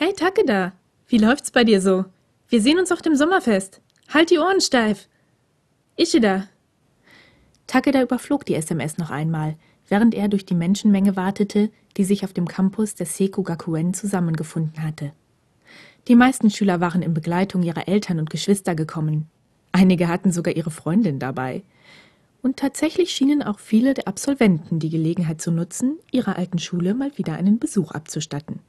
Hey Takeda, wie läuft's bei dir so? Wir sehen uns auf dem Sommerfest. Halt die Ohren steif. Ishida. Takeda überflog die SMS noch einmal, während er durch die Menschenmenge wartete, die sich auf dem Campus der Seku Gakuen zusammengefunden hatte. Die meisten Schüler waren in Begleitung ihrer Eltern und Geschwister gekommen. Einige hatten sogar ihre Freundin dabei. Und tatsächlich schienen auch viele der Absolventen die Gelegenheit zu nutzen, ihrer alten Schule mal wieder einen Besuch abzustatten.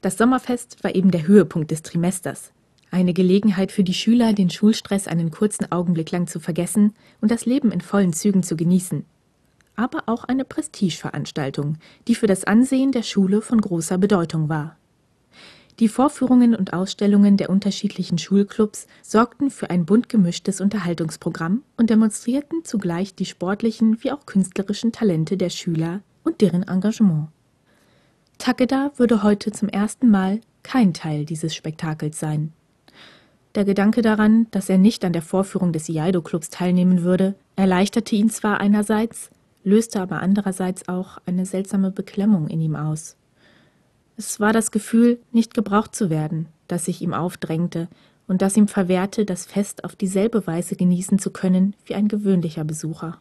Das Sommerfest war eben der Höhepunkt des Trimesters. Eine Gelegenheit für die Schüler, den Schulstress einen kurzen Augenblick lang zu vergessen und das Leben in vollen Zügen zu genießen. Aber auch eine Prestigeveranstaltung, die für das Ansehen der Schule von großer Bedeutung war. Die Vorführungen und Ausstellungen der unterschiedlichen Schulclubs sorgten für ein bunt gemischtes Unterhaltungsprogramm und demonstrierten zugleich die sportlichen wie auch künstlerischen Talente der Schüler und deren Engagement. Takeda würde heute zum ersten Mal kein Teil dieses Spektakels sein. Der Gedanke daran, dass er nicht an der Vorführung des Iaido-Clubs teilnehmen würde, erleichterte ihn zwar einerseits, löste aber andererseits auch eine seltsame Beklemmung in ihm aus. Es war das Gefühl, nicht gebraucht zu werden, das sich ihm aufdrängte und das ihm verwehrte, das Fest auf dieselbe Weise genießen zu können wie ein gewöhnlicher Besucher.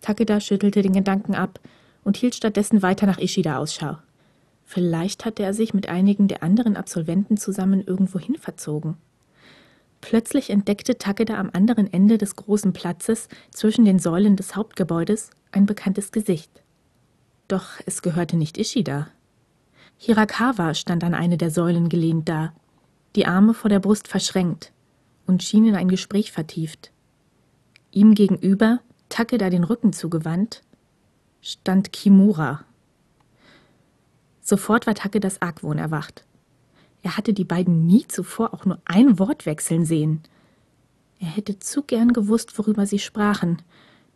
Takeda schüttelte den Gedanken ab und hielt stattdessen weiter nach Ishida Ausschau. Vielleicht hatte er sich mit einigen der anderen Absolventen zusammen irgendwohin verzogen. Plötzlich entdeckte Takeda am anderen Ende des großen Platzes zwischen den Säulen des Hauptgebäudes ein bekanntes Gesicht. Doch es gehörte nicht Ishida. Hirakawa stand an eine der Säulen gelehnt da, die Arme vor der Brust verschränkt und schien in ein Gespräch vertieft. Ihm gegenüber, Takeda den Rücken zugewandt, stand Kimura. Sofort war Takedas Argwohn erwacht. Er hatte die beiden nie zuvor auch nur ein Wort wechseln sehen. Er hätte zu gern gewusst, worüber sie sprachen,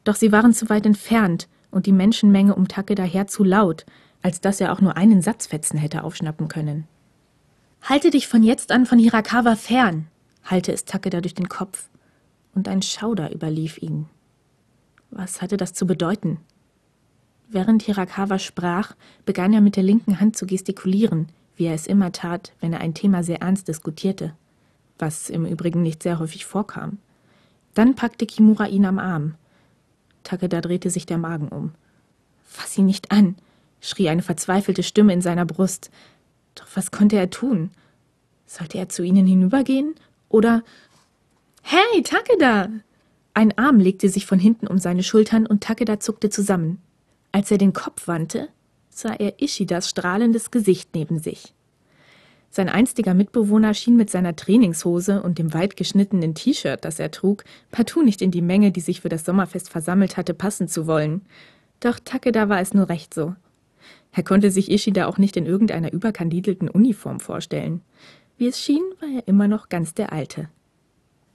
doch sie waren zu weit entfernt und die Menschenmenge um Takeda her zu laut, als dass er auch nur einen Satzfetzen hätte aufschnappen können. Halte dich von jetzt an von Hirakawa fern, halte es Takeda durch den Kopf, und ein Schauder überlief ihn. Was hatte das zu bedeuten? Während Hirakawa sprach, begann er mit der linken Hand zu gestikulieren, wie er es immer tat, wenn er ein Thema sehr ernst diskutierte, was im Übrigen nicht sehr häufig vorkam. Dann packte Kimura ihn am Arm. Takeda drehte sich der Magen um. Fass ihn nicht an, schrie eine verzweifelte Stimme in seiner Brust. Doch was konnte er tun? Sollte er zu ihnen hinübergehen? Oder Hey, Takeda! Ein Arm legte sich von hinten um seine Schultern und Takeda zuckte zusammen. Als er den Kopf wandte, sah er Ishidas strahlendes Gesicht neben sich. Sein einstiger Mitbewohner schien mit seiner Trainingshose und dem weit geschnittenen T-Shirt, das er trug, partout nicht in die Menge, die sich für das Sommerfest versammelt hatte, passen zu wollen. Doch Takeda war es nur recht so. Er konnte sich Ishida auch nicht in irgendeiner überkandidelten Uniform vorstellen. Wie es schien, war er immer noch ganz der Alte.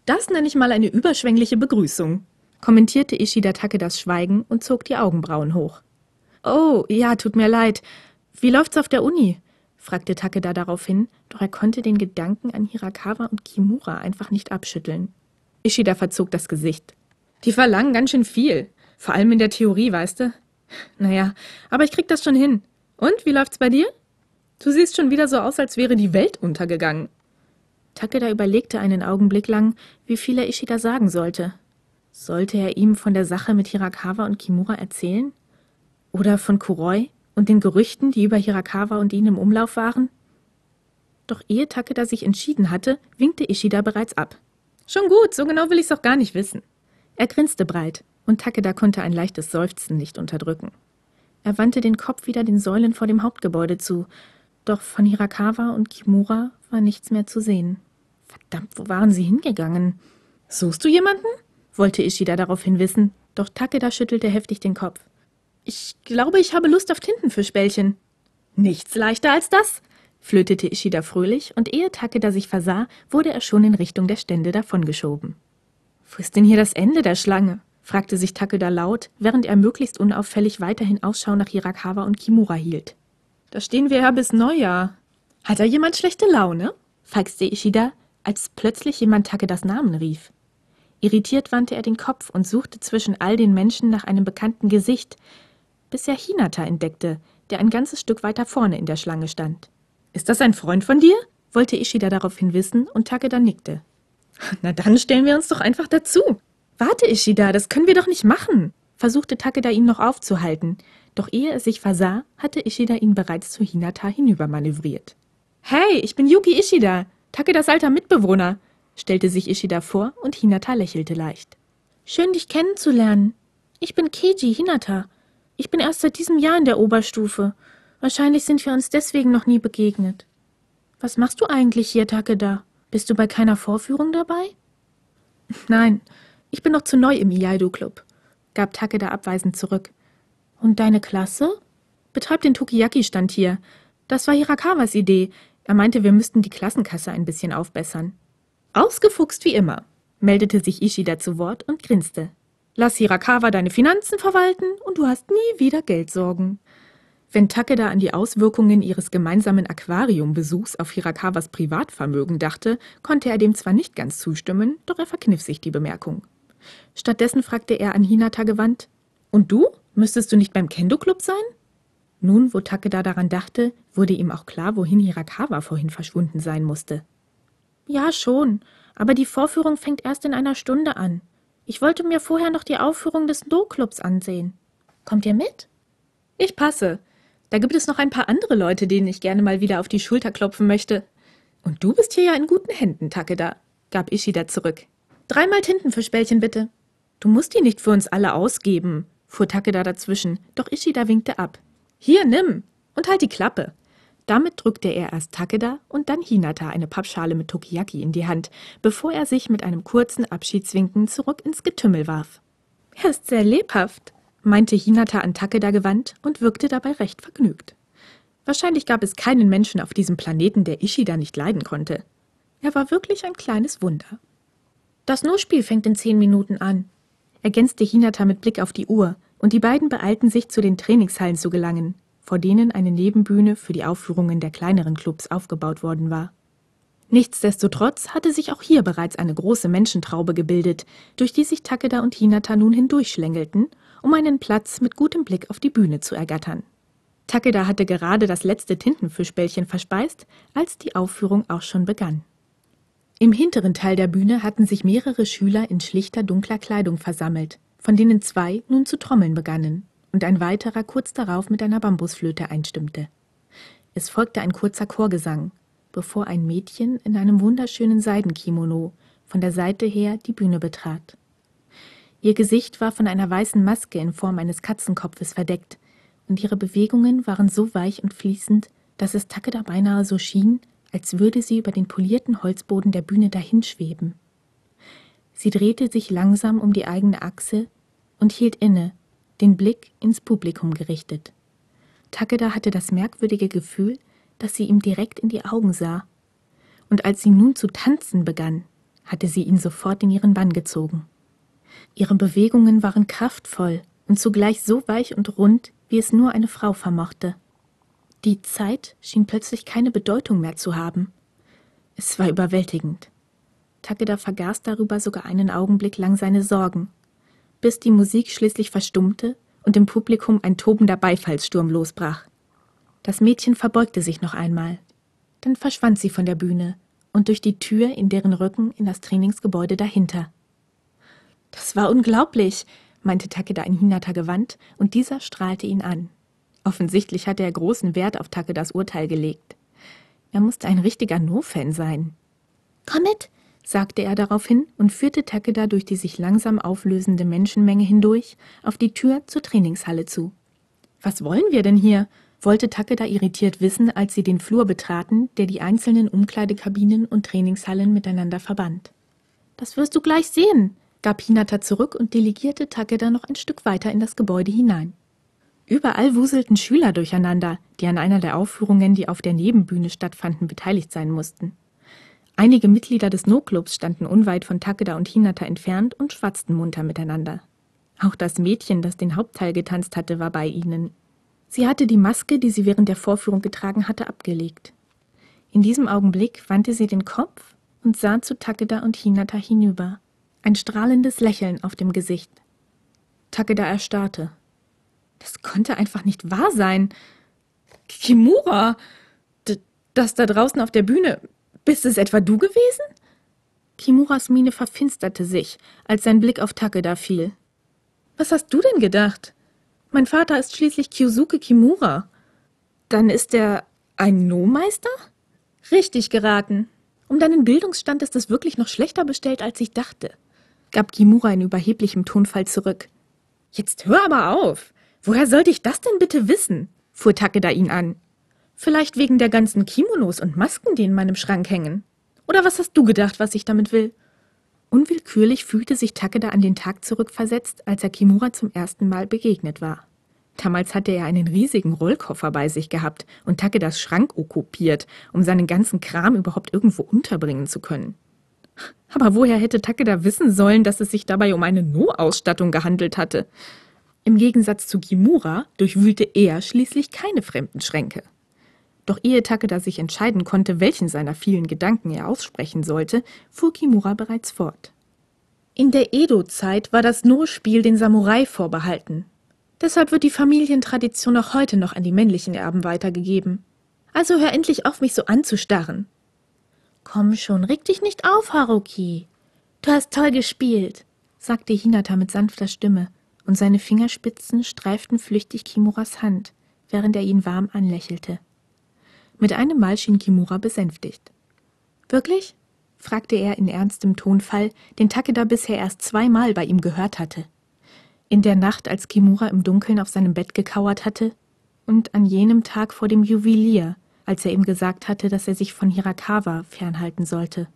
Das nenne ich mal eine überschwängliche Begrüßung, kommentierte Ishida Takedas Schweigen und zog die Augenbrauen hoch. Oh, ja, tut mir leid. Wie läuft's auf der Uni? fragte Takeda daraufhin, doch er konnte den Gedanken an Hirakawa und Kimura einfach nicht abschütteln. Ishida verzog das Gesicht. Die verlangen ganz schön viel. Vor allem in der Theorie, weißt du? Naja, aber ich krieg das schon hin. Und, wie läuft's bei dir? Du siehst schon wieder so aus, als wäre die Welt untergegangen. Takeda überlegte einen Augenblick lang, wie viel er Ishida sagen sollte. Sollte er ihm von der Sache mit Hirakawa und Kimura erzählen? Oder von Kuroi und den Gerüchten, die über Hirakawa und ihn im Umlauf waren? Doch ehe Takeda sich entschieden hatte, winkte Ishida bereits ab. Schon gut, so genau will ich's auch gar nicht wissen. Er grinste breit, und Takeda konnte ein leichtes Seufzen nicht unterdrücken. Er wandte den Kopf wieder den Säulen vor dem Hauptgebäude zu, doch von Hirakawa und Kimura war nichts mehr zu sehen. Verdammt, wo waren sie hingegangen? Suchst du jemanden? wollte Ishida daraufhin wissen, doch Takeda schüttelte heftig den Kopf. Ich glaube, ich habe Lust auf Tintenfischbällchen. Nichts leichter als das, flötete Ishida fröhlich, und ehe Takeda sich versah, wurde er schon in Richtung der Stände davongeschoben. Wo ist denn hier das Ende der Schlange? fragte sich Takeda laut, während er möglichst unauffällig weiterhin Ausschau nach Hirakawa und Kimura hielt. Da stehen wir ja bis Neujahr. Hat da jemand schlechte Laune? feixte Ishida, als plötzlich jemand Takedas Namen rief. Irritiert wandte er den Kopf und suchte zwischen all den Menschen nach einem bekannten Gesicht, bis er Hinata entdeckte, der ein ganzes Stück weiter vorne in der Schlange stand. Ist das ein Freund von dir? wollte Ishida daraufhin wissen und Takeda nickte. Na dann stellen wir uns doch einfach dazu. Warte, Ishida, das können wir doch nicht machen, versuchte Takeda ihn noch aufzuhalten, doch ehe er sich versah, hatte Ishida ihn bereits zu Hinata hinübermanövriert. Hey, ich bin Yuki Ishida, Takedas alter Mitbewohner, stellte sich Ishida vor und Hinata lächelte leicht. Schön, dich kennenzulernen. Ich bin Keiji Hinata. Ich bin erst seit diesem Jahr in der Oberstufe. Wahrscheinlich sind wir uns deswegen noch nie begegnet. Was machst du eigentlich hier, Takeda? Bist du bei keiner Vorführung dabei? Nein, ich bin noch zu neu im Iaido-Club, gab Takeda abweisend zurück. Und deine Klasse? Betreib den Tokiyaki-Stand hier. Das war Hirakawas Idee. Er meinte, wir müssten die Klassenkasse ein bisschen aufbessern. Ausgefuchst wie immer, meldete sich Ishida zu Wort und grinste. Lass Hirakawa deine Finanzen verwalten und du hast nie wieder Geldsorgen. Wenn Takeda an die Auswirkungen ihres gemeinsamen Aquariumbesuchs auf Hirakawas Privatvermögen dachte, konnte er dem zwar nicht ganz zustimmen, doch er verkniff sich die Bemerkung. Stattdessen fragte er an Hinata gewandt: Und du? Müsstest du nicht beim Kendo-Club sein? Nun, wo Takeda daran dachte, wurde ihm auch klar, wohin Hirakawa vorhin verschwunden sein musste. Ja, schon, aber die Vorführung fängt erst in einer Stunde an. Ich wollte mir vorher noch die Aufführung des Do-Clubs ansehen. Kommt ihr mit? Ich passe. Da gibt es noch ein paar andere Leute, denen ich gerne mal wieder auf die Schulter klopfen möchte. Und du bist hier ja in guten Händen, Takeda, gab Ishida zurück. Dreimal Tintenfischbällchen bitte. Du musst die nicht für uns alle ausgeben, fuhr Takeda dazwischen, doch Ishida winkte ab. Hier, nimm und halt die Klappe. Damit drückte er erst Takeda und dann Hinata eine Pappschale mit Tokiyaki in die Hand, bevor er sich mit einem kurzen Abschiedswinken zurück ins Getümmel warf. Er ist sehr lebhaft, meinte Hinata an Takeda gewandt und wirkte dabei recht vergnügt. Wahrscheinlich gab es keinen Menschen auf diesem Planeten, der Ishida nicht leiden konnte. Er war wirklich ein kleines Wunder. Das No-Spiel fängt in zehn Minuten an, ergänzte Hinata mit Blick auf die Uhr, und die beiden beeilten sich, zu den Trainingshallen zu gelangen, vor denen eine Nebenbühne für die Aufführungen der kleineren Clubs aufgebaut worden war. Nichtsdestotrotz hatte sich auch hier bereits eine große Menschentraube gebildet, durch die sich Takeda und Hinata nun hindurchschlängelten, um einen Platz mit gutem Blick auf die Bühne zu ergattern. Takeda hatte gerade das letzte Tintenfischbällchen verspeist, als die Aufführung auch schon begann. Im hinteren Teil der Bühne hatten sich mehrere Schüler in schlichter dunkler Kleidung versammelt, von denen zwei nun zu trommeln begannen und ein weiterer kurz darauf mit einer Bambusflöte einstimmte. Es folgte ein kurzer Chorgesang, bevor ein Mädchen in einem wunderschönen Seidenkimono von der Seite her die Bühne betrat. Ihr Gesicht war von einer weißen Maske in Form eines Katzenkopfes verdeckt, und ihre Bewegungen waren so weich und fließend, dass es Takeda beinahe so schien, als würde sie über den polierten Holzboden der Bühne dahinschweben. Sie drehte sich langsam um die eigene Achse und hielt inne, den Blick ins Publikum gerichtet. Takeda hatte das merkwürdige Gefühl, dass sie ihm direkt in die Augen sah. Und als sie nun zu tanzen begann, hatte sie ihn sofort in ihren Bann gezogen. Ihre Bewegungen waren kraftvoll und zugleich so weich und rund, wie es nur eine Frau vermochte. Die Zeit schien plötzlich keine Bedeutung mehr zu haben. Es war überwältigend. Takeda vergaß darüber sogar einen Augenblick lang seine Sorgen, bis die Musik schließlich verstummte und im Publikum ein tobender Beifallssturm losbrach. Das Mädchen verbeugte sich noch einmal. Dann verschwand sie von der Bühne und durch die Tür in deren Rücken in das Trainingsgebäude dahinter. Das war unglaublich, meinte Takeda in Hinata gewandt, und dieser strahlte ihn an. Offensichtlich hatte er großen Wert auf Takedas Urteil gelegt. Er musste ein richtiger No-Fan sein. Komm mit, sagte er daraufhin und führte Takeda durch die sich langsam auflösende Menschenmenge hindurch auf die Tür zur Trainingshalle zu. Was wollen wir denn hier? wollte Takeda irritiert wissen, als sie den Flur betraten, der die einzelnen Umkleidekabinen und Trainingshallen miteinander verband. Das wirst du gleich sehen, gab Hinata zurück und delegierte Takeda noch ein Stück weiter in das Gebäude hinein. Überall wuselten Schüler durcheinander, die an einer der Aufführungen, die auf der Nebenbühne stattfanden, beteiligt sein mussten. Einige Mitglieder des No-Clubs standen unweit von Takeda und Hinata entfernt und schwatzten munter miteinander. Auch das Mädchen, das den Hauptteil getanzt hatte, war bei ihnen. Sie hatte die Maske, die sie während der Vorführung getragen hatte, abgelegt. In diesem Augenblick wandte sie den Kopf und sah zu Takeda und Hinata hinüber. Ein strahlendes Lächeln auf dem Gesicht. Takeda erstarrte. Das konnte einfach nicht wahr sein. Kimura! Das da draußen auf der Bühne, bist es etwa du gewesen? Kimuras Miene verfinsterte sich, als sein Blick auf Takeda fiel. Was hast du denn gedacht? Mein Vater ist schließlich Kyusuke Kimura. Dann ist er ein No-Meister? Richtig geraten. Um deinen Bildungsstand ist es wirklich noch schlechter bestellt, als ich dachte, gab Kimura in überheblichem Tonfall zurück. Jetzt hör aber auf. Woher sollte ich das denn bitte wissen? fuhr Takeda ihn an. Vielleicht wegen der ganzen Kimonos und Masken, die in meinem Schrank hängen. Oder was hast du gedacht, was ich damit will? Unwillkürlich fühlte sich Takeda an den Tag zurückversetzt, als er Kimura zum ersten Mal begegnet war. Damals hatte er einen riesigen Rollkoffer bei sich gehabt und Takedas Schrank okkupiert, um seinen ganzen Kram überhaupt irgendwo unterbringen zu können. Aber woher hätte Takeda wissen sollen, dass es sich dabei um eine No-Ausstattung gehandelt hatte? Im Gegensatz zu Kimura durchwühlte er schließlich keine fremden Schränke. Doch ehe Takeda sich entscheiden konnte, welchen seiner vielen Gedanken er aussprechen sollte, fuhr Kimura bereits fort. In der Edo-Zeit war das No-Spiel den Samurai vorbehalten. Deshalb wird die Familientradition auch heute noch an die männlichen Erben weitergegeben. Also hör endlich auf, mich so anzustarren. Komm schon, reg dich nicht auf, Haruki. Du hast toll gespielt, sagte Hinata mit sanfter Stimme, und seine Fingerspitzen streiften flüchtig Kimuras Hand, während er ihn warm anlächelte. Mit einem Mal schien Kimura besänftigt. Wirklich? fragte er in ernstem Tonfall, den Takeda bisher erst zweimal bei ihm gehört hatte. In der Nacht, als Kimura im Dunkeln auf seinem Bett gekauert hatte, und an jenem Tag vor dem Juwelier, als er ihm gesagt hatte, dass er sich von Hirakawa fernhalten sollte.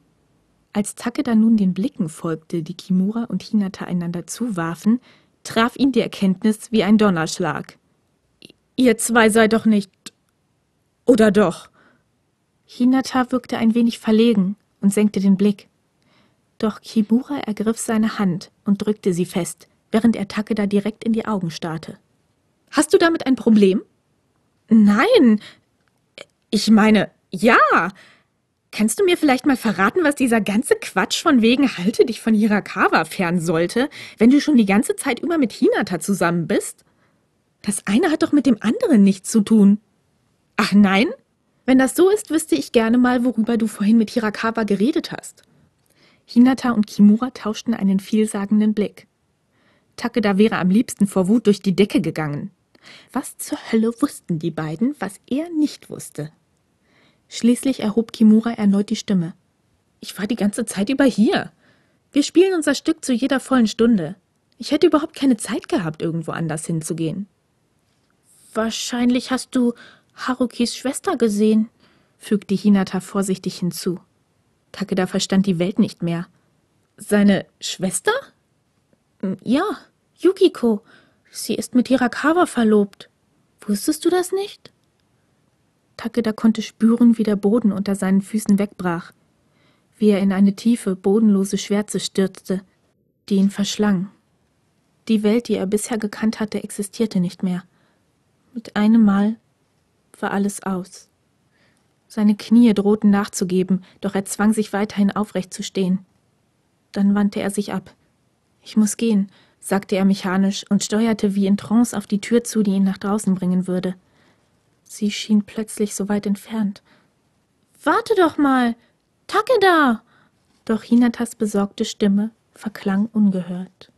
Als Takeda nun den Blicken folgte, die Kimura und Hinata einander zuwarfen, traf ihn die Erkenntnis wie ein Donnerschlag. Ihr zwei seid doch nicht oder doch? Hinata wirkte ein wenig verlegen und senkte den Blick. Doch Kimura ergriff seine Hand und drückte sie fest, während er Takeda direkt in die Augen starrte. Hast du damit ein Problem? Nein. Ich meine, ja. Kannst du mir vielleicht mal verraten, was dieser ganze Quatsch von wegen halte dich von Hirakawa fern sollte, wenn du schon die ganze Zeit über mit Hinata zusammen bist? Das eine hat doch mit dem anderen nichts zu tun. Ach nein? Wenn das so ist, wüsste ich gerne mal, worüber du vorhin mit Hirakawa geredet hast. Hinata und Kimura tauschten einen vielsagenden Blick. Takeda wäre am liebsten vor Wut durch die Decke gegangen. Was zur Hölle wussten die beiden, was er nicht wusste? Schließlich erhob Kimura erneut die Stimme. Ich war die ganze Zeit über hier. Wir spielen unser Stück zu jeder vollen Stunde. Ich hätte überhaupt keine Zeit gehabt, irgendwo anders hinzugehen. Wahrscheinlich hast du Harukis Schwester gesehen, fügte Hinata vorsichtig hinzu. Takeda verstand die Welt nicht mehr. Seine Schwester? Hm, ja, Yukiko. Sie ist mit Hirakawa verlobt. Wusstest du das nicht? Takeda konnte spüren, wie der Boden unter seinen Füßen wegbrach, wie er in eine tiefe, bodenlose Schwärze stürzte, die ihn verschlang. Die Welt, die er bisher gekannt hatte, existierte nicht mehr. Mit einem Mal war alles aus. Seine Knie drohten nachzugeben, doch er zwang sich weiterhin aufrecht zu stehen. Dann wandte er sich ab. Ich muss gehen, sagte er mechanisch und steuerte wie in Trance auf die Tür zu, die ihn nach draußen bringen würde. Sie schien plötzlich so weit entfernt. Warte doch mal. Takeda! Doch Hinatas besorgte Stimme verklang ungehört.